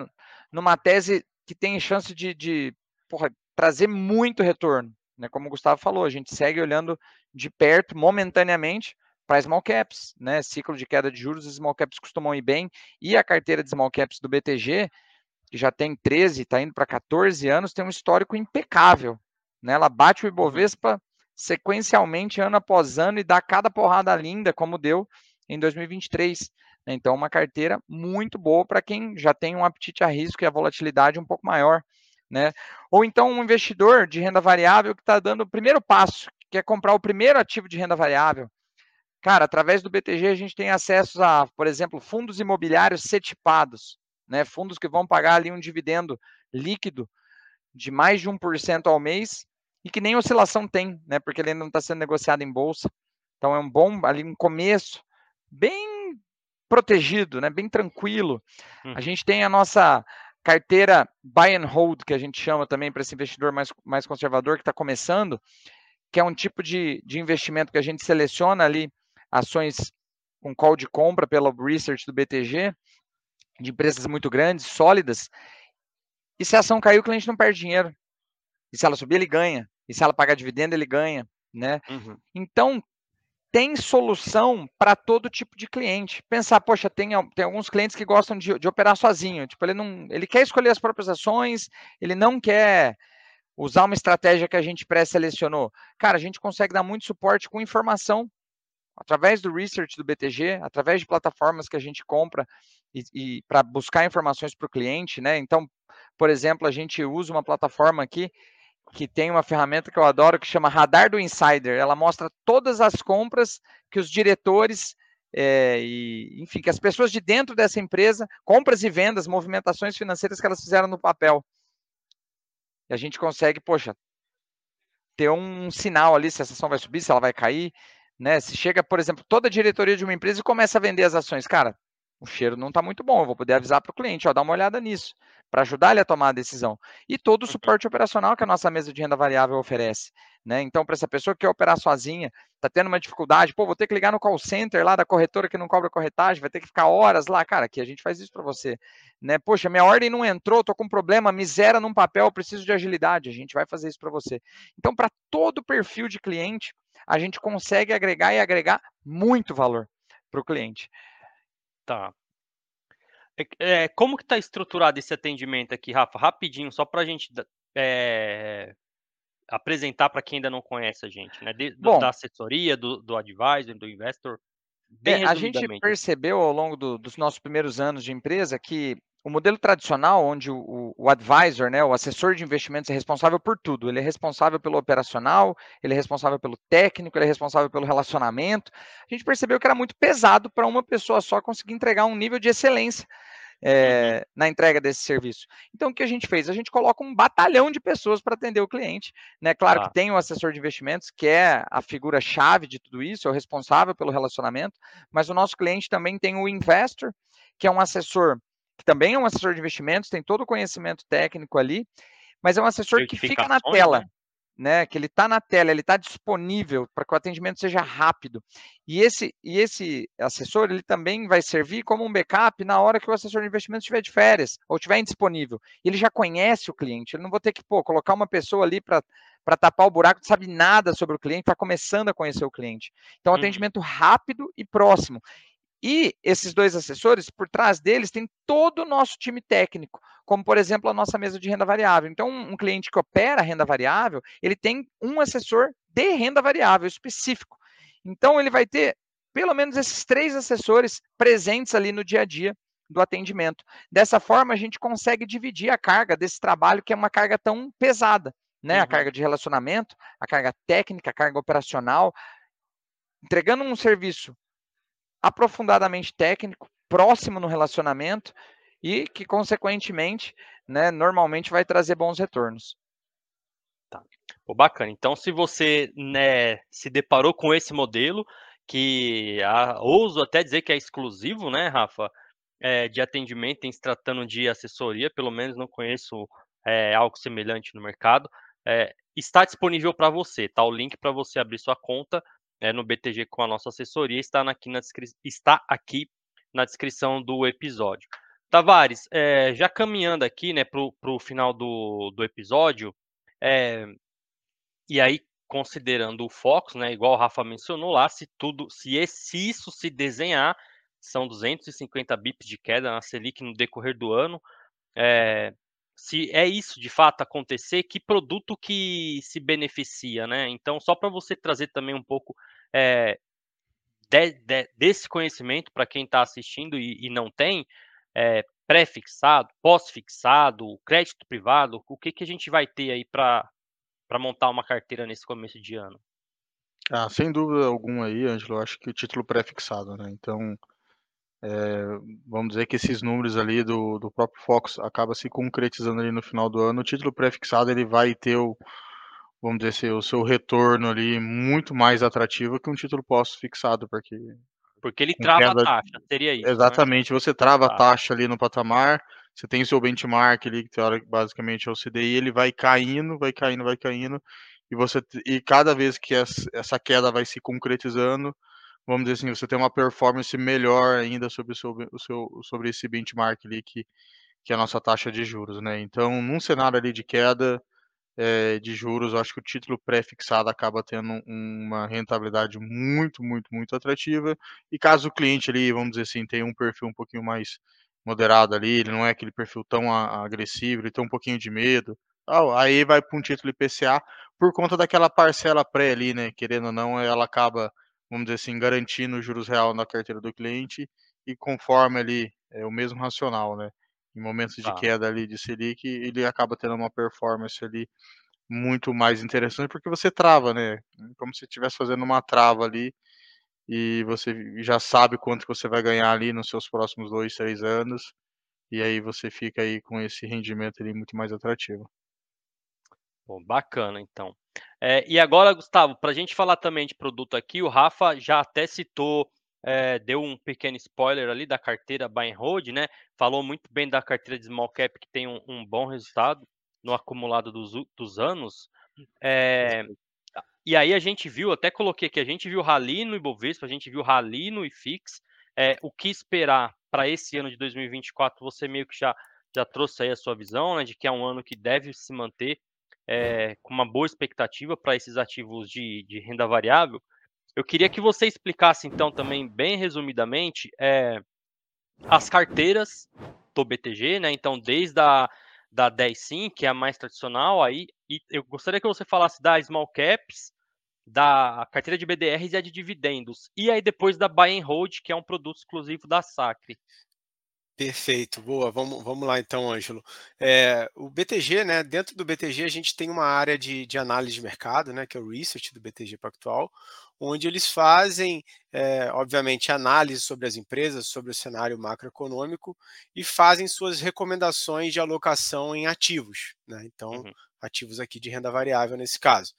numa tese que tem chance de, de porra, trazer muito retorno. Né? Como o Gustavo falou, a gente segue olhando de perto, momentaneamente, para small caps, né? Ciclo de queda de juros, small caps costumam ir bem, e a carteira de small caps do BTG, que já tem 13, está indo para 14 anos, tem um histórico impecável. Né? Ela bate o Ibovespa sequencialmente, ano após ano, e dá cada porrada linda, como deu em 2023. Né? Então, uma carteira muito boa para quem já tem um apetite a risco e a volatilidade um pouco maior. Né? Ou então um investidor de renda variável que está dando o primeiro passo, que é comprar o primeiro ativo de renda variável. Cara, através do BTG a gente tem acesso a, por exemplo, fundos imobiliários setipados, né? Fundos que vão pagar ali um dividendo líquido de mais de 1% ao mês e que nem oscilação tem, né? Porque ele ainda não está sendo negociado em bolsa. Então é um bom ali um começo bem protegido, né? Bem tranquilo. Uhum. A gente tem a nossa carteira buy and hold que a gente chama também para esse investidor mais, mais conservador que está começando, que é um tipo de, de investimento que a gente seleciona ali ações com call de compra pelo research do BTG, de empresas muito grandes, sólidas. E se a ação cair, o cliente não perde dinheiro. E se ela subir, ele ganha. E se ela pagar dividendo, ele ganha. Né? Uhum. Então, tem solução para todo tipo de cliente. Pensar, poxa, tem, tem alguns clientes que gostam de, de, operar sozinho. Tipo, ele não, ele quer escolher as próprias ações, ele não quer usar uma estratégia que a gente pré-selecionou. Cara, a gente consegue dar muito suporte com informação através do research do BTG, através de plataformas que a gente compra e, e para buscar informações para o cliente, né? Então, por exemplo, a gente usa uma plataforma aqui que tem uma ferramenta que eu adoro que chama Radar do Insider. Ela mostra todas as compras que os diretores é, e, enfim, que as pessoas de dentro dessa empresa, compras e vendas, movimentações financeiras que elas fizeram no papel. E a gente consegue, poxa, ter um sinal ali se essa ação vai subir, se ela vai cair, né? Se chega, por exemplo, toda a diretoria de uma empresa e começa a vender as ações, cara, o cheiro não está muito bom, eu vou poder avisar para o cliente, ó, dá uma olhada nisso, para ajudar ele a tomar a decisão. E todo o uhum. suporte operacional que a nossa mesa de renda variável oferece. Né? Então, para essa pessoa que quer operar sozinha, está tendo uma dificuldade, pô, vou ter que ligar no call center lá da corretora que não cobra corretagem, vai ter que ficar horas lá, cara, aqui a gente faz isso para você. Né? Poxa, minha ordem não entrou, estou com um problema, miséria num papel, preciso de agilidade, a gente vai fazer isso para você. Então, para todo perfil de cliente, a gente consegue agregar e agregar muito valor para o cliente. Tá. É, é, como que está estruturado esse atendimento aqui, Rafa? Rapidinho, só para a gente é, apresentar para quem ainda não conhece a gente, né? De, Bom, da assessoria, do, do advisor, do investor. É, a gente percebeu ao longo do, dos nossos primeiros anos de empresa que o modelo tradicional, onde o, o, advisor, né, o assessor de investimentos, é responsável por tudo. Ele é responsável pelo operacional, ele é responsável pelo técnico, ele é responsável pelo relacionamento. A gente percebeu que era muito pesado para uma pessoa só conseguir entregar um nível de excelência é, na entrega desse serviço. Então, o que a gente fez? A gente coloca um batalhão de pessoas para atender o cliente. Né? Claro ah. que tem o assessor de investimentos, que é a figura-chave de tudo isso, é o responsável pelo relacionamento, mas o nosso cliente também tem o investor, que é um assessor que também é um assessor de investimentos, tem todo o conhecimento técnico ali, mas é um assessor que fica na tela. Né? né, que ele está na tela, ele está disponível para que o atendimento seja rápido. E esse, e esse assessor, ele também vai servir como um backup na hora que o assessor de investimento estiver de férias ou estiver indisponível. Ele já conhece o cliente, ele não vou ter que pô, colocar uma pessoa ali para para tapar o buraco, não sabe nada sobre o cliente, está começando a conhecer o cliente. Então, uhum. atendimento rápido e próximo. E esses dois assessores, por trás deles, tem todo o nosso time técnico, como, por exemplo, a nossa mesa de renda variável. Então, um, cliente que opera renda variável, ele tem um assessor de renda variável específico. Então, ele vai ter pelo menos esses três assessores presentes ali no dia a dia do atendimento. Dessa forma, a gente consegue dividir a carga desse trabalho, que é uma carga tão pesada, né? Uhum. A carga de relacionamento, a carga técnica, a carga operacional, entregando um serviço aprofundadamente técnico, próximo no relacionamento e que, consequentemente, né, normalmente vai trazer bons retornos. Tá. Pô, bacana. Então, se você né, se deparou com esse modelo, que a, ouso até dizer que é exclusivo, né, Rafa, é, de atendimento em se tratando de assessoria, pelo menos não conheço é, algo semelhante no mercado, é, está disponível para você, tá? O link para você abrir sua conta é, no BTG com a nossa assessoria está aqui na, está aqui na descrição do episódio. Tavares, é, já caminhando aqui né, para o final do, do episódio, é, e aí considerando o Fox, né, igual o Rafa mencionou lá, se tudo, se, esse, se isso se desenhar, são 250 bips de queda na Selic no decorrer do ano. É, se é isso de fato acontecer, que produto que se beneficia, né? Então, só para você trazer também um pouco é, de, de, desse conhecimento para quem está assistindo e, e, não tem, é, pré-fixado, pós-fixado, crédito privado, o que, que a gente vai ter aí para montar uma carteira nesse começo de ano? Ah, sem dúvida alguma aí, Ângelo, acho que o título pré-fixado, né? Então, é, vamos dizer que esses números ali do, do próprio Fox acaba se concretizando ali no final do ano. O título pré-fixado ele vai ter o, vamos dizer assim, o seu retorno ali muito mais atrativo que um título pós-fixado, porque porque ele trava queda... a taxa, seria isso. Né? Exatamente, né? você trava a taxa ali no patamar, você tem o seu benchmark ali, que basicamente é o CDI, ele vai caindo, vai caindo, vai caindo, e você e cada vez que essa queda vai se concretizando, vamos dizer assim, você tem uma performance melhor ainda sobre seu, o seu sobre esse benchmark ali que, que é a nossa taxa de juros, né? Então, num cenário ali de queda, é, de juros, eu acho que o título pré-fixado acaba tendo uma rentabilidade muito, muito, muito atrativa. E caso o cliente ali, vamos dizer assim, tenha um perfil um pouquinho mais moderado ali, ele não é aquele perfil tão agressivo, ele tem um pouquinho de medo, aí vai para um título IPCA por conta daquela parcela pré ali, né? Querendo ou não, ela acaba, vamos dizer assim, garantindo os juros real na carteira do cliente e conforme ali é o mesmo racional, né? em momentos de ah. queda ali de Selic, ele acaba tendo uma performance ali muito mais interessante, porque você trava, né? Como se estivesse fazendo uma trava ali e você já sabe quanto você vai ganhar ali nos seus próximos dois, três anos, e aí você fica aí com esse rendimento ali muito mais atrativo. Bom, bacana, então. É, e agora, Gustavo, para a gente falar também de produto aqui, o Rafa já até citou é, deu um pequeno spoiler ali da carteira buy and hold, né? Falou muito bem da carteira de small cap que tem um, um bom resultado no acumulado dos, dos anos. É, e aí a gente viu, até coloquei aqui, a gente viu rally no Ibovespa, a gente viu rally no IFIX. É, o que esperar para esse ano de 2024? Você meio que já, já trouxe aí a sua visão, né? De que é um ano que deve se manter é, com uma boa expectativa para esses ativos de, de renda variável. Eu queria que você explicasse, então, também, bem resumidamente, é, as carteiras do BTG, né? Então, desde a da 10 sim, que é a mais tradicional, aí, eu gostaria que você falasse da Small Caps, da carteira de BDRs e a de dividendos. E aí depois da Buy and Hold, que é um produto exclusivo da Sacre. Perfeito, boa. Vamos, vamos lá então, Ângelo. É, o BTG, né? Dentro do BTG a gente tem uma área de, de análise de mercado, né? Que é o research do BTG Pactual, onde eles fazem, é, obviamente, análise sobre as empresas, sobre o cenário macroeconômico e fazem suas recomendações de alocação em ativos, né? Então, uhum. ativos aqui de renda variável nesse caso.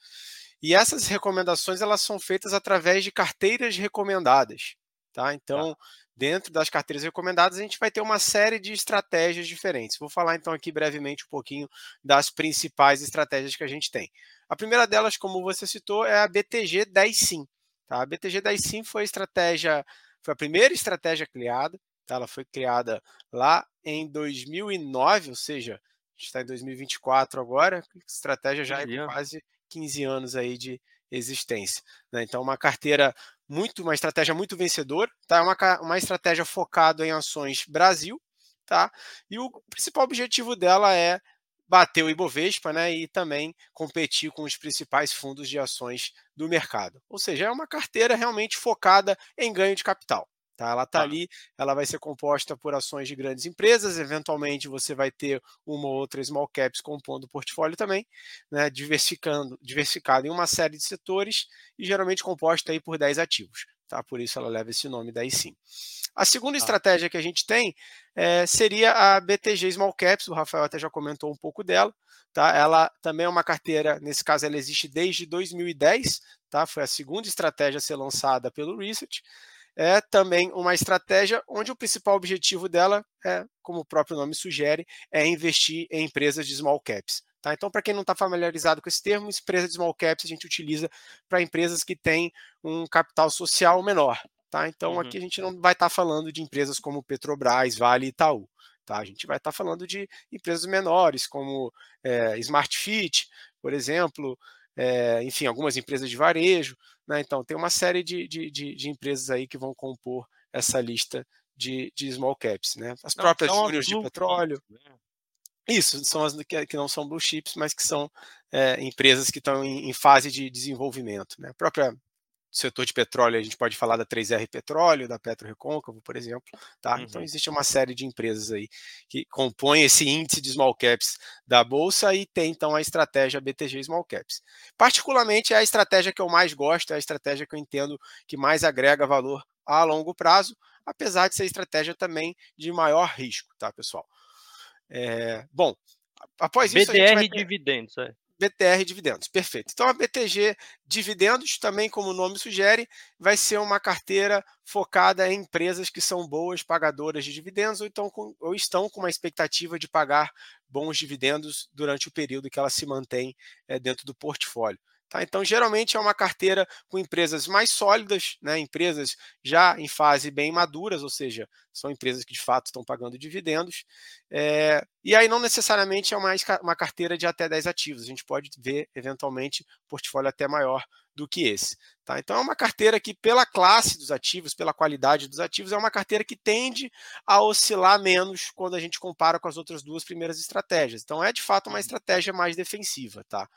E essas recomendações elas são feitas através de carteiras recomendadas, tá? Então, tá. Dentro das carteiras recomendadas, a gente vai ter uma série de estratégias diferentes. Vou falar então aqui brevemente um pouquinho das principais estratégias que a gente tem. A primeira delas, como você citou, é a BTG 10 Sim. Tá? A BTG 10 Sim foi a estratégia, foi a primeira estratégia criada. Tá? Ela foi criada lá em 2009, ou seja, a gente está em 2024 agora. A estratégia já é quase 15 anos aí de existência. Né? Então, uma carteira muito, uma estratégia muito vencedora, tá? É uma, uma estratégia focada em ações Brasil, tá? E o principal objetivo dela é bater o Ibovespa né, e também competir com os principais fundos de ações do mercado. Ou seja, é uma carteira realmente focada em ganho de capital. Tá? Ela está ah. ali, ela vai ser composta por ações de grandes empresas, eventualmente você vai ter uma ou outra small caps compondo o portfólio também, né, diversificando, diversificado em uma série de setores e geralmente composta aí por 10 ativos. Tá? Por isso ela leva esse nome daí sim. A segunda ah. estratégia que a gente tem é, seria a BTG Small Caps, o Rafael até já comentou um pouco dela. Tá? Ela também é uma carteira, nesse caso ela existe desde 2010, tá? foi a segunda estratégia a ser lançada pelo Research. É também uma estratégia onde o principal objetivo dela é, como o próprio nome sugere, é investir em empresas de small caps. Tá? Então, para quem não está familiarizado com esse termo, empresa de small caps a gente utiliza para empresas que têm um capital social menor. Tá? Então, uhum. aqui a gente não vai estar tá falando de empresas como Petrobras, Vale e Itaú. Tá? A gente vai estar tá falando de empresas menores, como é, Smart Fit, por exemplo, é, enfim, algumas empresas de varejo. Né? Então, tem uma série de, de, de, de, empresas aí que vão compor essa lista de, small caps. Né? As não, próprias júniors de petróleo. Né? Isso, são as que, que, não são blue chips, mas que são é, empresas que estão em, em, fase de desenvolvimento. Né? A própria setor de petróleo, a gente pode falar da 3R Petróleo, da Petro Recôncavo, por exemplo. Tá? Então, uhum. Então, existe uma série de empresas aí que compõem esse índice de small caps da Bolsa e tem, então, a estratégia BTG Small Caps. Particularmente, é a estratégia que eu mais gosto, é a estratégia que eu entendo que mais agrega valor a longo prazo, apesar de ser estratégia também de maior risco, tá, pessoal? É, bom, após BDR isso. BDR dividendos, é. BTR Dividendos, perfeito. Então a BTG Dividendos, também como o nome sugere, vai ser uma carteira focada em empresas que são boas pagadoras de dividendos ou, então com, ou estão com uma expectativa de pagar bons dividendos durante o período que ela se mantém é, dentro do portfólio. Tá? Então, geralmente é uma carteira com empresas mais sólidas, né? empresas já em fase bem maduras, ou seja, são empresas que de fato estão pagando dividendos. É, e aí não necessariamente é mais uma carteira de até 10 ativos, a gente pode ver eventualmente portfólio até maior do que esse. Tá? Então é uma carteira que, pela classe dos ativos, pela qualidade dos ativos, é uma carteira que tende a oscilar menos quando a gente compara com as outras duas primeiras estratégias. Então é de fato uma uhum. estratégia mais defensiva. Tá?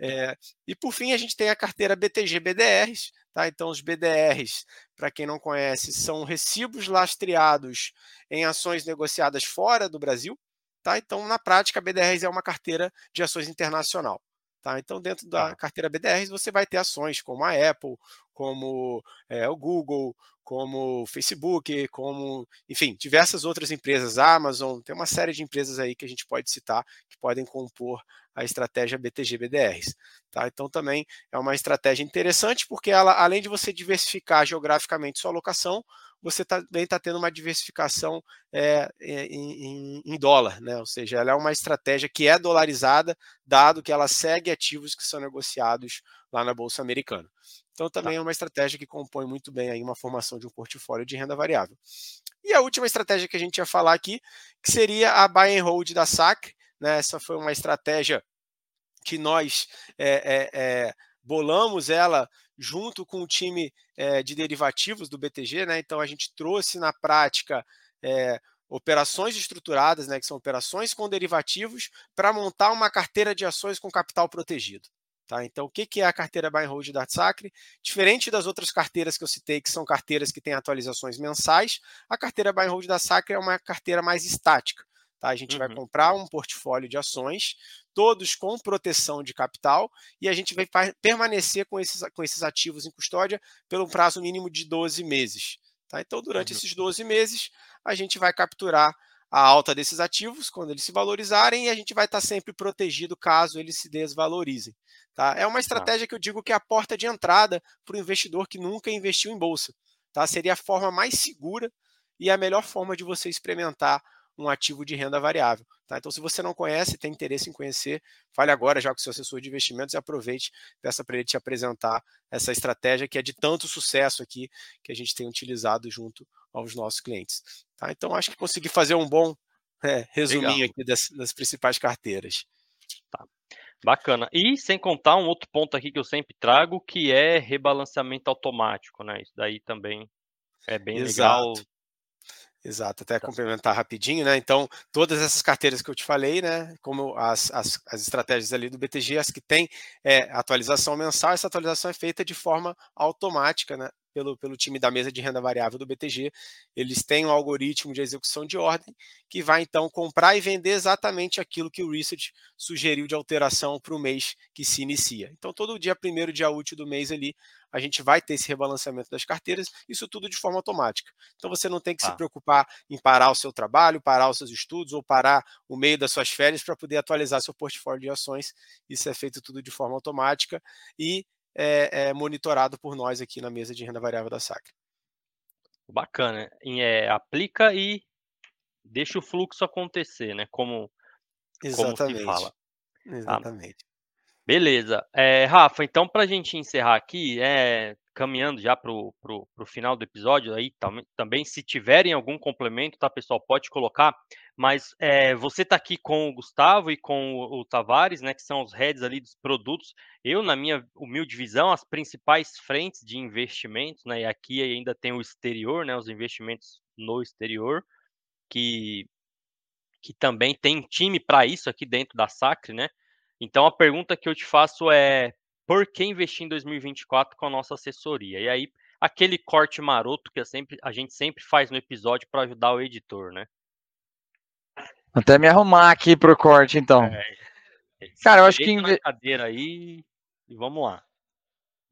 É, e por fim, a gente tem a carteira BTG BDRs. Tá? Então, os BDRs, para quem não conhece, são recibos lastreados em ações negociadas fora do Brasil. Tá? Então, na prática, a BDRs é uma carteira de ações internacional. Tá? Então, dentro da tá. carteira BDRs, você vai ter ações como a Apple, como é, o Google, como o Facebook, como, enfim, diversas outras empresas, a Amazon, tem uma série de empresas aí que a gente pode citar que podem compor a estratégia BTG BDRs. Tá? Então também é uma estratégia interessante porque ela, além de você diversificar geograficamente sua alocação, você também está tendo uma diversificação é, em, em, dólar, né? ou seja, ela é uma estratégia que é dolarizada, dado que ela segue ativos que são negociados lá na Bolsa Americana. Então também tá. é uma estratégia que compõe muito bem aí uma formação de um portfólio de renda variável. E a última estratégia que a gente ia falar aqui, que seria a buy and hold da SAC. Né? Essa foi uma estratégia que nós é, é, bolamos ela junto com o time é, de derivativos do BTG. Né? Então a gente trouxe na prática é, operações estruturadas, né, que são operações com derivativos, para montar uma carteira de ações com capital protegido. Tá? Então, o que é a carteira Buy and Hold da Sacre? Diferente das outras carteiras que eu citei, que são carteiras que têm atualizações mensais, a carteira Buy and Hold da Sacre é uma carteira mais estática. Tá? A gente uhum. vai comprar um portfólio de ações, todos com proteção de capital, e a gente vai permanecer com esses, com esses ativos em custódia pelo prazo mínimo de 12 meses. Tá? Então, durante uhum. esses 12 meses, a gente vai capturar a alta desses ativos quando eles se valorizarem e a gente vai estar sempre protegido caso eles se desvalorizem. Tá? É uma tá. estratégia que eu digo que é a porta de entrada para o investidor que nunca investiu em bolsa. Tá? Seria a forma mais segura e a melhor forma de você experimentar um ativo de renda variável. Tá? Então, se você não conhece, tem interesse em conhecer, fale agora já com o seu assessor de investimentos e aproveite, peça para ele te apresentar essa estratégia que é de tanto sucesso aqui que a gente tem utilizado junto aos nossos clientes. Tá? Então, acho que consegui fazer um bom é, resuminho Legal. aqui das, das principais carteiras. Tá. Bacana. E sem contar um outro ponto aqui que eu sempre trago, que é rebalanceamento automático, né? Isso daí também é bem Exato. legal. Exato, até tá. complementar rapidinho, né? Então, todas essas carteiras que eu te falei, né? Como as, as, as estratégias ali do BTG, as que têm é, atualização mensal, essa atualização é feita de forma automática, né? Pelo, pelo time da mesa de renda variável do BTG. Eles têm um algoritmo de execução de ordem que vai então comprar e vender exatamente aquilo que o research sugeriu de alteração para o mês que se inicia. Então, todo dia primeiro dia útil do mês ali, a gente vai ter esse rebalanceamento das carteiras, isso tudo de forma automática. Então, você não tem que ah. se preocupar em parar o seu trabalho, parar os seus estudos ou parar o meio das suas férias para poder atualizar seu portfólio de ações. Isso é feito tudo de forma automática e é, é, monitorado por nós aqui na mesa de renda variável da Sacre. Bacana. E, é, aplica e deixa o fluxo acontecer, né? Como, Exatamente. como se fala. Tá. Exatamente. beleza. É, Rafa, então para a gente encerrar aqui, é, caminhando já para o final do episódio, aí tam, também, se tiverem algum complemento, tá, pessoal, pode colocar. Mas é, você está aqui com o Gustavo e com o, o, Tavares, né, que são os heads ali dos produtos. Eu, na minha humilde visão, as principais frentes de investimentos, né, e aqui ainda tem o exterior, né, os investimentos no exterior, que, que também tem time para isso aqui dentro da Sacre, né? Então a pergunta que eu te faço é por que investir em 2024 com a nossa assessoria. E aí, aquele corte maroto que sempre, a gente sempre faz no episódio para ajudar o editor, né? Até me arrumar aqui pro corte, então. É, Cara, eu acho que. Inve... cadeira aí e vamos lá.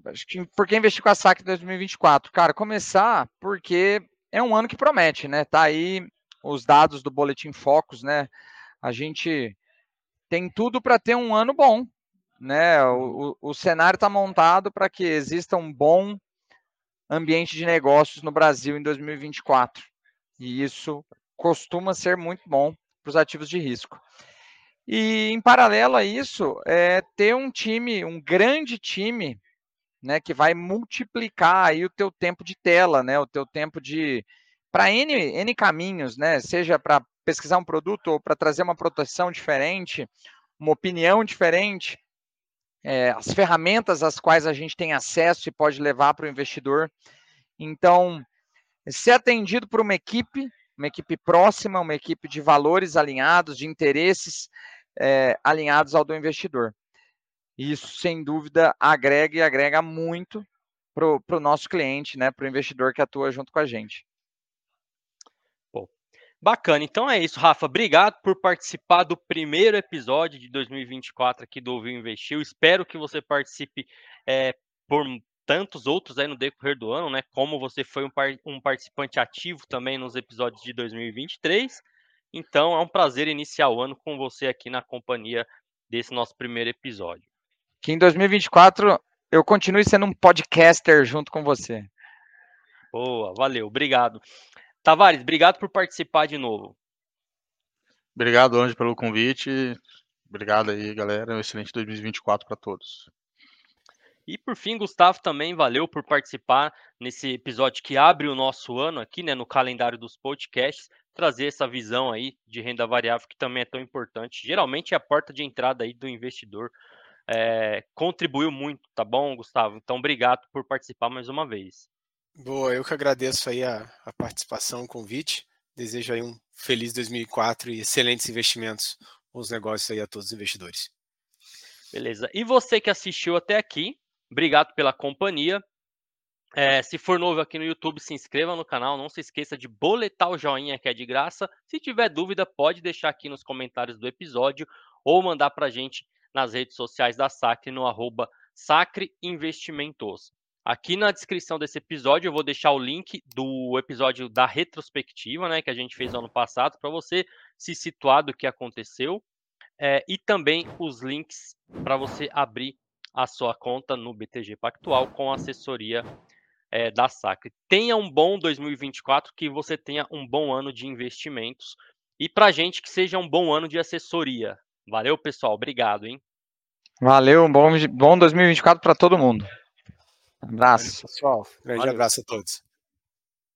Acho que por que investir com a SAC 2024? Cara, começar porque é um ano que promete, né? Tá aí os dados do Boletim Focus, né? A gente tem tudo para ter um ano bom, né? O, o, o cenário está montado para que exista um bom ambiente de negócios no Brasil em 2024. E isso costuma ser muito bom para os ativos de risco. E em paralelo a isso, é ter um time, um grande time, né, que vai multiplicar aí o teu tempo de tela, né, o teu tempo de para N, N caminhos, né, seja para pesquisar um produto ou para trazer uma proteção diferente, uma opinião diferente, é, as ferramentas às quais a gente tem acesso e pode levar para o investidor. Então, ser atendido por uma equipe, uma equipe próxima, uma equipe de valores alinhados, de interesses é, alinhados ao do investidor. Isso, sem dúvida, agrega e agrega muito para o nosso cliente, né, para o investidor que atua junto com a gente. Bacana, então é isso, Rafa. Obrigado por participar do primeiro episódio de 2024 aqui do Ouviu Investiu. Espero que você participe é, por tantos outros aí no decorrer do ano, né? Como você foi um, par um participante ativo também nos episódios de 2023. Então é um prazer iniciar o ano com você aqui na companhia desse nosso primeiro episódio. Que em 2024 eu continue sendo um podcaster junto com você. Boa, valeu, obrigado. Tavares, obrigado por participar de novo. Obrigado, Anjo, pelo convite. Obrigado aí, galera. Um excelente 2024 para todos. E por fim, Gustavo, também valeu por participar nesse episódio que abre o nosso ano aqui, né, no calendário dos podcasts, trazer essa visão aí de renda variável que também é tão importante. Geralmente é a porta de entrada aí do investidor. É, contribuiu muito, tá bom, Gustavo? Então, obrigado por participar mais uma vez. Boa, eu que agradeço aí a, a participação, o convite. Desejo aí um feliz 2004 e excelentes investimentos, bons negócios aí a todos os investidores. Beleza. E você que assistiu até aqui, obrigado pela companhia. É, se for novo aqui no YouTube, se inscreva no canal. Não se esqueça de boletar o joinha que é de graça. Se tiver dúvida, pode deixar aqui nos comentários do episódio ou mandar para a gente nas redes sociais da Sacre no arroba Sacre Investimentos. Aqui na descrição desse episódio eu vou deixar o link do episódio da retrospectiva, né, que a gente fez ano passado, para você se situar do que aconteceu, é, e também os links para você abrir a sua conta no BTG Pactual com assessoria é, da Sacre. Tenha um bom 2024, que você tenha um bom ano de investimentos e para a gente que seja um bom ano de assessoria. Valeu, pessoal. Obrigado, hein? Valeu, um bom, bom 2024 para todo mundo. Abraço. Pessoal, grande Valeu. abraço a todos.